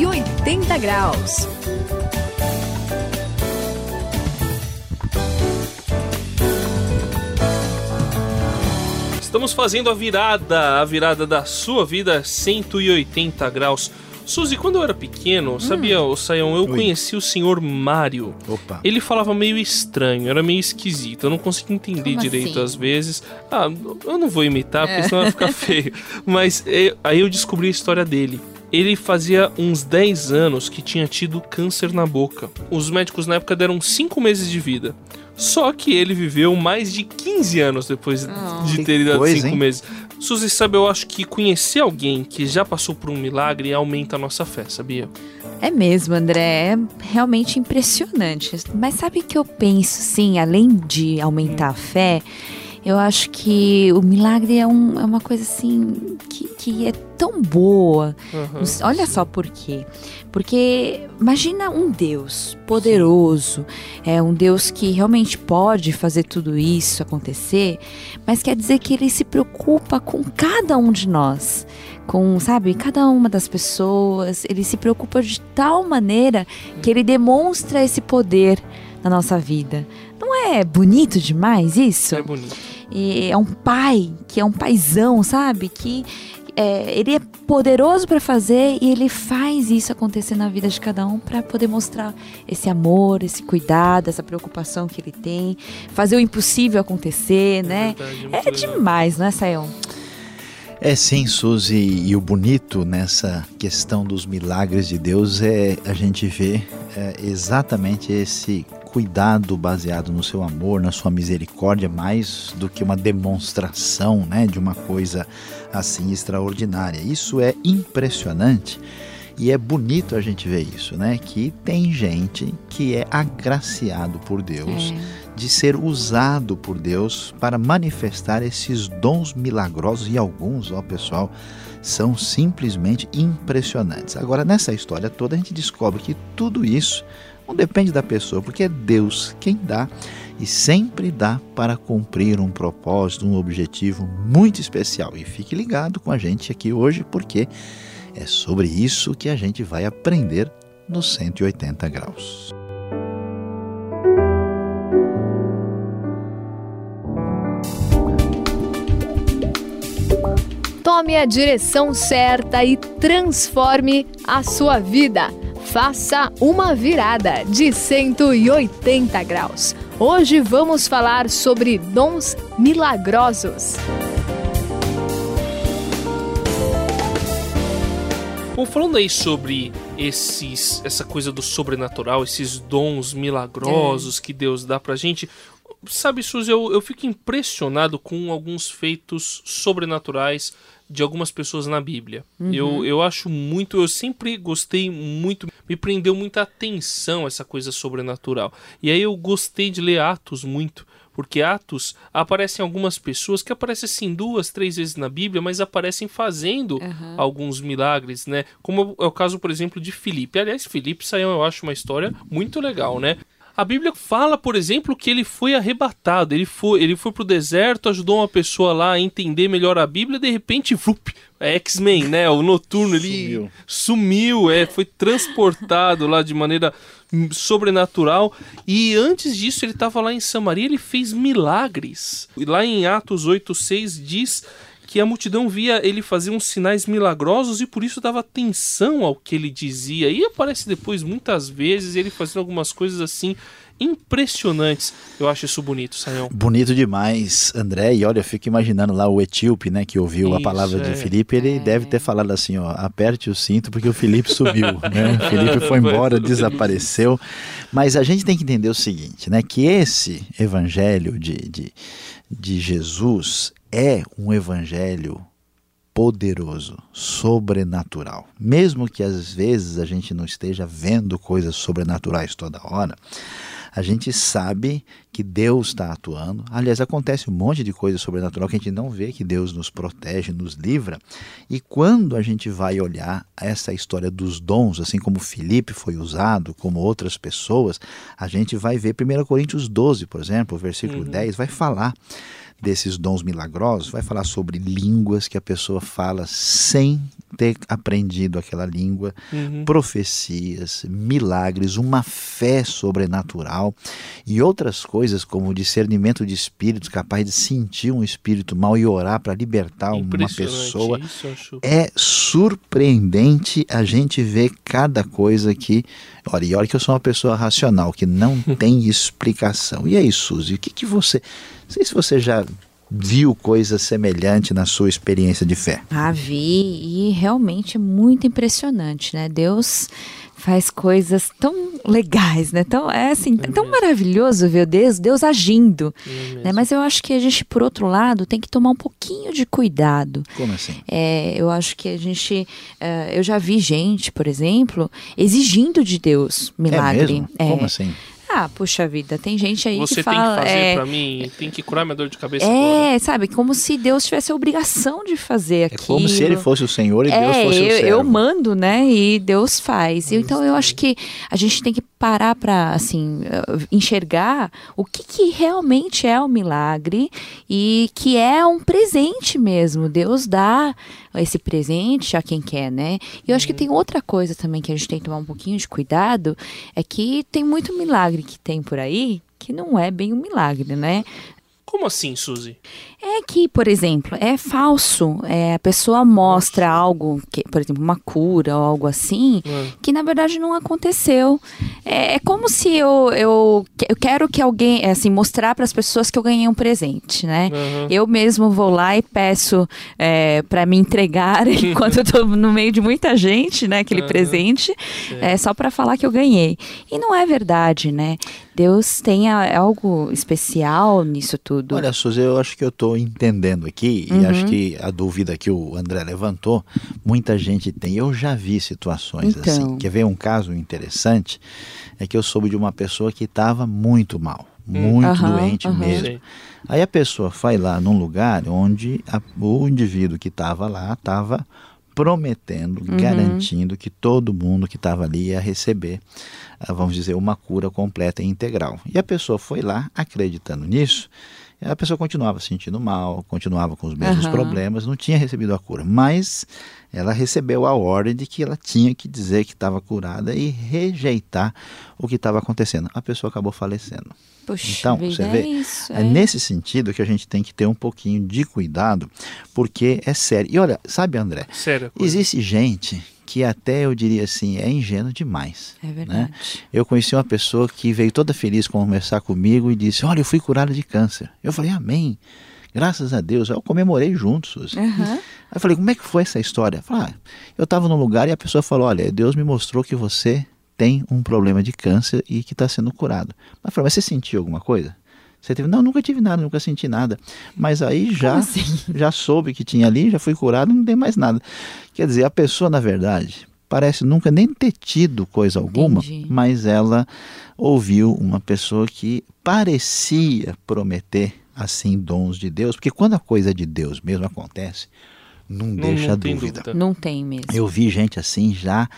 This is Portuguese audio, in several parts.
180 graus. Estamos fazendo a virada, a virada da sua vida 180 graus. Suzy, quando eu era pequeno, sabia, o Sayão, eu Oi. conheci o senhor Mário. Opa. Ele falava meio estranho, era meio esquisito. Eu não conseguia entender Como direito assim? às vezes. Ah, eu não vou imitar, porque senão vai ficar feio. Mas eh, aí eu descobri a história dele. Ele fazia uns 10 anos que tinha tido câncer na boca. Os médicos na época deram 5 meses de vida. Só que ele viveu mais de 15 anos depois de Que ter coisa, 5 hein? meses. Suzy, sabe, eu acho que conhecer alguém que já passou por um milagre aumenta a nossa fé, sabia? É mesmo, André. É realmente impressionante. Mas sabe o que eu penso, sim, além de aumentar a fé, eu acho que o milagre é, um- é uma coisa assim que, que é tão boa. Aham. Olha só por quê. Porque imagina um Deus poderoso, é um Deus que realmente pode fazer tudo isso acontecer, mas quer dizer que ele se preocupa com cada um de nós, com, sabe, cada uma das pessoas, ele se preocupa de tal maneira que ele demonstra esse poder na nossa vida. Não é bonito demais isso? É bonito. E é um pai que é um paizão, sabe? Que é, ele é poderoso para fazer e ele faz isso acontecer na vida de cada um para poder mostrar esse amor, esse cuidado, essa preocupação que ele tem, fazer o impossível acontecer, né? verdade, É legal. demais, não é, Sayão? É sim, Suzy, e o bonito nessa questão dos milagres de Deus é a gente ver é, exatamente esse cuidado baseado no seu amor, na sua misericórdia, mais do que uma demonstração né, de uma coisa assim extraordinária. Isso é impressionante e é bonito a gente ver isso, né? Que tem gente que é agraciado por Deus de ser usado por Deus para manifestar esses dons milagrosos e alguns, ó pessoal, são simplesmente impressionantes. Agora, nessa história toda, a gente descobre que tudo isso não depende da pessoa, porque é Deus quem dá e sempre dá para cumprir um propósito, um objetivo muito especial. E fique ligado com a gente aqui hoje, porque é sobre isso que a gente vai aprender no 180 graus. Tome a direção certa e transforme a sua vida. Faça uma virada de 180 graus. Hoje vamos falar sobre dons milagrosos. Bom, falando aí sobre esses, essa coisa do sobrenatural, esses dons milagrosos que Deus dá pra gente, sabe, Suzy, eu, eu fico impressionado com alguns feitos sobrenaturais de algumas pessoas na Bíblia. Eu, eu acho muito, eu sempre gostei muito, me prendeu muita atenção essa coisa sobrenatural. E aí eu gostei de ler Atos muito. Porque Atos aparecem algumas pessoas que aparecem assim duas, três vezes na Bíblia, mas aparecem fazendo alguns milagres, né? Como é o caso, por exemplo, de Filipe. Aliás, Filipe saiu, eu acho, uma história muito legal, né? A Bíblia fala, por exemplo, que ele foi arrebatado, ele foi, ele foi pro deserto, ajudou uma pessoa lá a entender melhor a Bíblia, de repente, vup, é X-Men, né? O noturno ele Sumiu. sumiu, é, foi transportado lá de maneira hum, sobrenatural. E antes disso, ele estava lá em Samaria, ele fez milagres. E lá em Atos 8:6 diz que a multidão via ele fazer uns sinais milagrosos e por isso dava atenção ao que ele dizia. E aparece depois muitas vezes ele fazendo algumas coisas assim impressionantes. Eu acho isso bonito, Sayão. Bonito demais, André. E olha, eu fico imaginando lá o etíope, né, que ouviu a Isso, palavra é. de Felipe, ele deve ter falado assim, ó, aperte o cinto porque o Felipe sumiu, né? O Felipe foi embora, desapareceu. Mas a gente tem que entender o seguinte, né, que esse evangelho de, de, de Jesus é um evangelho poderoso, sobrenatural. Mesmo que às vezes a gente não esteja vendo coisas sobrenaturais toda hora, a gente sabe que Deus está atuando. Aliás, acontece um monte de coisa sobrenatural que a gente não vê, que Deus nos protege, nos livra. E quando a gente vai olhar essa história dos dons, assim como Filipe foi usado, como outras pessoas, a gente vai ver 1 Coríntios 12, por exemplo, versículo 10, vai falar desses dons milagrosos, vai falar sobre línguas que a pessoa fala sem ter aprendido aquela língua, Uhum. profecias, milagres, uma fé sobrenatural e outras coisas como o discernimento de espíritos, capaz de sentir um espírito mal e orar para libertar uma pessoa. Isso. É surpreendente a gente ver cada coisa que. Olha, e olha que eu sou uma pessoa racional, que não tem explicação. E aí, Suzy, o que, que você. Não sei se você já viu coisa semelhante na sua experiência de fé. Ah, vi, e realmente é muito impressionante, né? Deus faz coisas tão legais, né? Tão, é assim, É tão mesmo. maravilhoso ver Deus, Deus agindo, É né? Mas eu acho que a gente, por outro lado, tem que tomar um pouquinho de cuidado. Como assim? É, eu acho que a gente, é, eu já vi gente, por exemplo, exigindo de Deus milagre. É mesmo? É. Como assim? Ah, puxa vida, tem gente aí Você que tem fala, que fazer é, pra mim, tem que curar minha dor de cabeça agora. é, sabe, como se Deus tivesse a obrigação de fazer É aquilo. como se ele fosse o Senhor e Deus É, fosse o eu, servo. eu mando, né? E Deus faz. então eu acho que a gente tem que parar para assim eh, enxergar o que, que realmente é o milagre e que é um presente mesmo. Deus dá esse presente a quem quer, né? E eu acho que tem outra coisa também que a gente tem que tomar um pouquinho de cuidado é que tem muito milagre que tem por aí que não é bem um milagre, né? Como assim, Suzy? É que, por exemplo, é falso. É, a pessoa mostra algo, que, por exemplo, uma cura ou algo assim, Ah, que na verdade não aconteceu. É, é como se eu, eu, eu quero que alguém, é, assim, mostrar para as pessoas que eu ganhei um presente, né? aham. Eu mesmo vou lá e peço é, para me entregar enquanto eu tô no meio de muita gente, né? Aquele Aham. presente, é só para falar que eu ganhei. E não é verdade, né? Deus tem algo especial nisso tudo. Olha, Suzy, eu acho que eu estou entendendo aqui, e Uhum. acho que a dúvida que o André levantou, muita gente tem. Eu já vi situações Então. assim. Quer ver um caso interessante? É que eu soube de uma pessoa que estava muito mal, muito Aham, doente aham. mesmo. Sei. Aí a pessoa vai lá num lugar onde a- o indivíduo que estava lá estava prometendo, Uhum. garantindo que todo mundo que estava ali ia receber, ah, vamos dizer, uma cura completa e integral. E a pessoa foi lá acreditando nisso. A pessoa continuava se sentindo mal, continuava com os mesmos Aham. problemas, não tinha recebido a cura, mas ela recebeu a ordem de que ela tinha que dizer que estava curada e rejeitar o que estava acontecendo. A pessoa acabou falecendo. Puxa Então, você é vê, isso. É nesse sentido que a gente tem que ter um pouquinho de cuidado, porque é sério. E olha, sabe, André, Sério. existe gente que até eu diria assim, é ingênuo demais. É verdade. Eu conheci uma pessoa que veio toda feliz conversar comigo e disse: Olha, eu fui curada de câncer. Eu falei: Amém. Graças a Deus. Eu comemorei junto, Suzy. Aham. Aí eu falei: Como é que foi essa história? Eu falei: ah, Eu estava num lugar e a pessoa falou: Olha, Deus me mostrou que você tem um problema de câncer e que está sendo curado. Mas eu falei: Mas você sentiu alguma coisa? Você teve? Não, nunca tive nada, nunca senti nada. Mas aí já, assim? já soube que tinha ali, já fui curado, não tem mais nada. Quer dizer, a pessoa, na verdade, parece nunca nem ter tido coisa alguma, Entendi. mas ela ouviu uma pessoa que parecia prometer assim dons de Deus, porque quando a coisa de Deus mesmo acontece, não, Não, deixa não dúvida. dúvida. Não tem mesmo. Eu vi gente assim já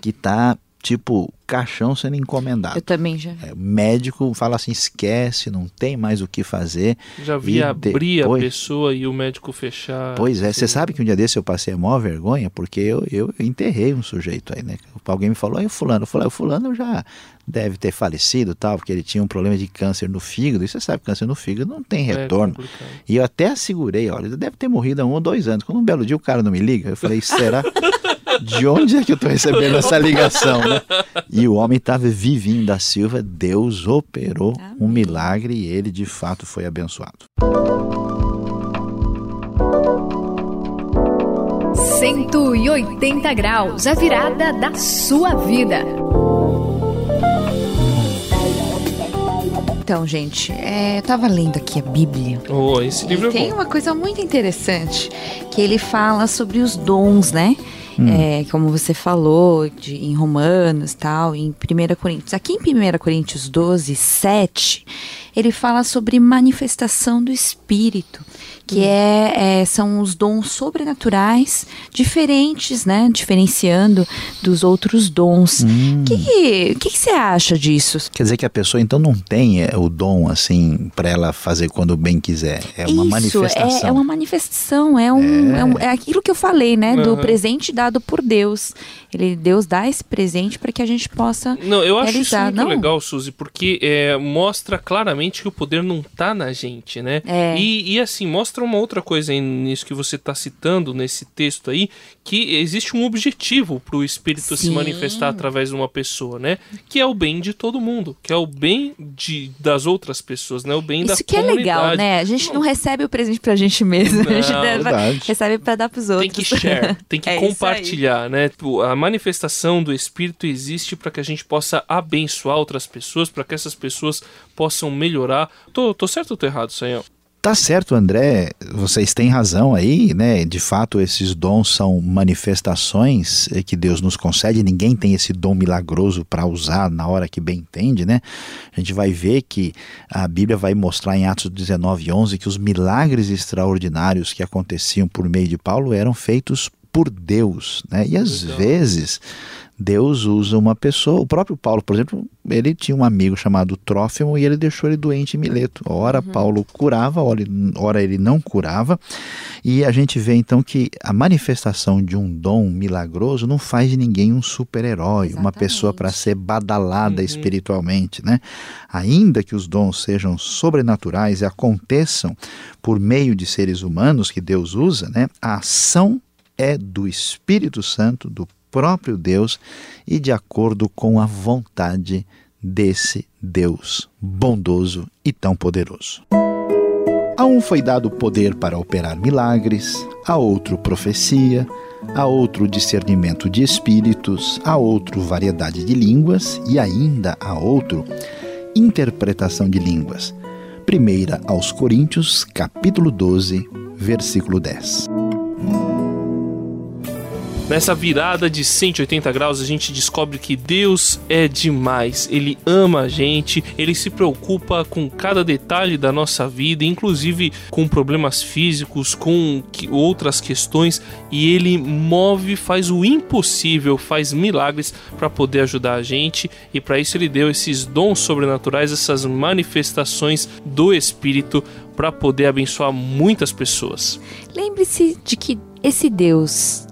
que tá tipo caixão sendo encomendado. Eu também já. É, o médico fala assim, esquece, não tem mais o que fazer. Já vi E abrir depois- a pessoa e o médico fechar. Pois é, você sabe que um dia desse eu passei a maior vergonha porque eu, eu enterrei um sujeito aí, né? Alguém me falou, aí o fulano, eu falei, o fulano já deve ter falecido tal, porque ele tinha um problema de câncer no fígado, e você sabe que câncer no fígado não tem É retorno. complicado. E eu até assegurei, olha, ele deve ter morrido há um ou dois anos. Quando um belo dia o cara não me liga, eu falei, será? De onde é que eu tô recebendo essa ligação, né? E o homem estava vivinho da Silva, Deus operou um Amém. milagre e ele de fato foi abençoado. 180 graus, a virada da sua vida. Então, gente, é, eu tava lendo aqui a Bíblia. Oh, esse livro E é tem bom. uma coisa muito interessante que ele fala sobre os dons, né? É, como você falou de, em Romanos tal, em 1 Coríntios. Aqui em 1 Coríntios 12, 7, ele fala sobre manifestação do Espírito, que é, é, são os dons sobrenaturais diferentes, né? Diferenciando dos outros dons. O Hum. que, que, que você acha disso? Quer dizer que a pessoa então não tem é, o dom assim para ela fazer quando bem quiser. É uma Isso, manifestação. É, é uma manifestação, é, um, é. um- é aquilo que eu falei, né? Do Aham. presente dado por Deus. Ele, Deus dá esse presente para que a gente possa. Não, eu acho isso realizar, muito não? legal, Suzy, porque é, mostra claramente que o poder não tá na gente, né? É. E, e, assim, mostra uma outra coisa aí nisso que você tá citando, nesse texto aí, que existe um objetivo pro Espírito se Sim. manifestar através de uma pessoa, né? Que é o bem de todo mundo, que é o bem de, das outras pessoas, né? O bem da Isso que é legal, né? A gente não recebe o presente pra gente mesmo. a gente Não, deve- recebe pra dar pros outros. Tem que share, tem que É compartilhar, né? Tipo, A manifestação do Espírito existe para que a gente possa abençoar outras pessoas, para que essas pessoas possam melhorar. Tô, tô certo ou tô errado, Sayão? Tá certo, André, vocês têm razão aí, né? De fato, esses dons são manifestações que Deus nos concede, ninguém tem esse dom milagroso para usar na hora que bem entende, né? A gente vai ver que a Bíblia vai mostrar em Atos 19, 11 que os milagres extraordinários que aconteciam por meio de Paulo eram feitos por Deus, né? E às Legal. vezes Deus usa uma pessoa. O próprio Paulo, por exemplo, ele tinha um amigo chamado Trófimo e ele deixou ele doente em Mileto. Ora Paulo curava, ora ele- ora ele não curava. E a gente vê então que a manifestação de um dom milagroso não faz de ninguém um super-herói, uma pessoa para ser badalada Uhum. espiritualmente, né? Ainda que os dons sejam sobrenaturais e aconteçam por meio de seres humanos que Deus usa, né? A ação é do Espírito Santo, do próprio Deus e de acordo com a vontade desse Deus bondoso e tão poderoso. A um foi dado poder para operar milagres, a outro profecia, a outro discernimento de espíritos, a outro variedade de línguas e ainda a outro interpretação de línguas. Primeira aos Coríntios, capítulo 12, versículo 10. Nessa virada de 180 graus, a gente descobre que Deus é demais. Ele ama a gente, ele se preocupa com cada detalhe da nossa vida, inclusive com problemas físicos, com outras questões, e ele move, faz o impossível, faz milagres para poder ajudar a gente, e para isso ele deu esses dons sobrenaturais, essas manifestações do Espírito para poder abençoar muitas pessoas. Lembre-se de que esse Deus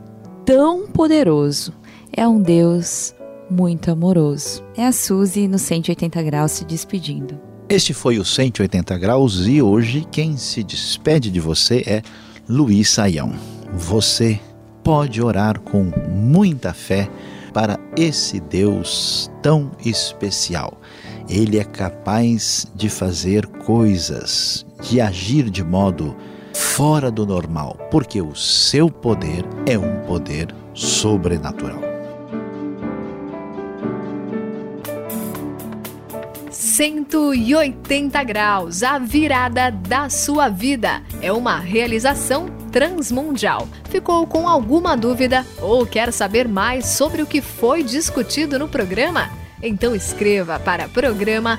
tão poderoso é um Deus muito amoroso. É a Suzy no 180 graus se despedindo. Este foi o 180 graus e hoje quem se despede de você é Luiz Saião. Você pode orar com muita fé para esse Deus tão especial. Ele é capaz de fazer coisas, de agir de modo fora do normal, porque o seu poder é um poder sobrenatural. 180 graus, a virada da sua vida. É uma realização transmundial. Ficou com alguma dúvida ou quer saber mais sobre o que foi discutido no programa? Então escreva para programa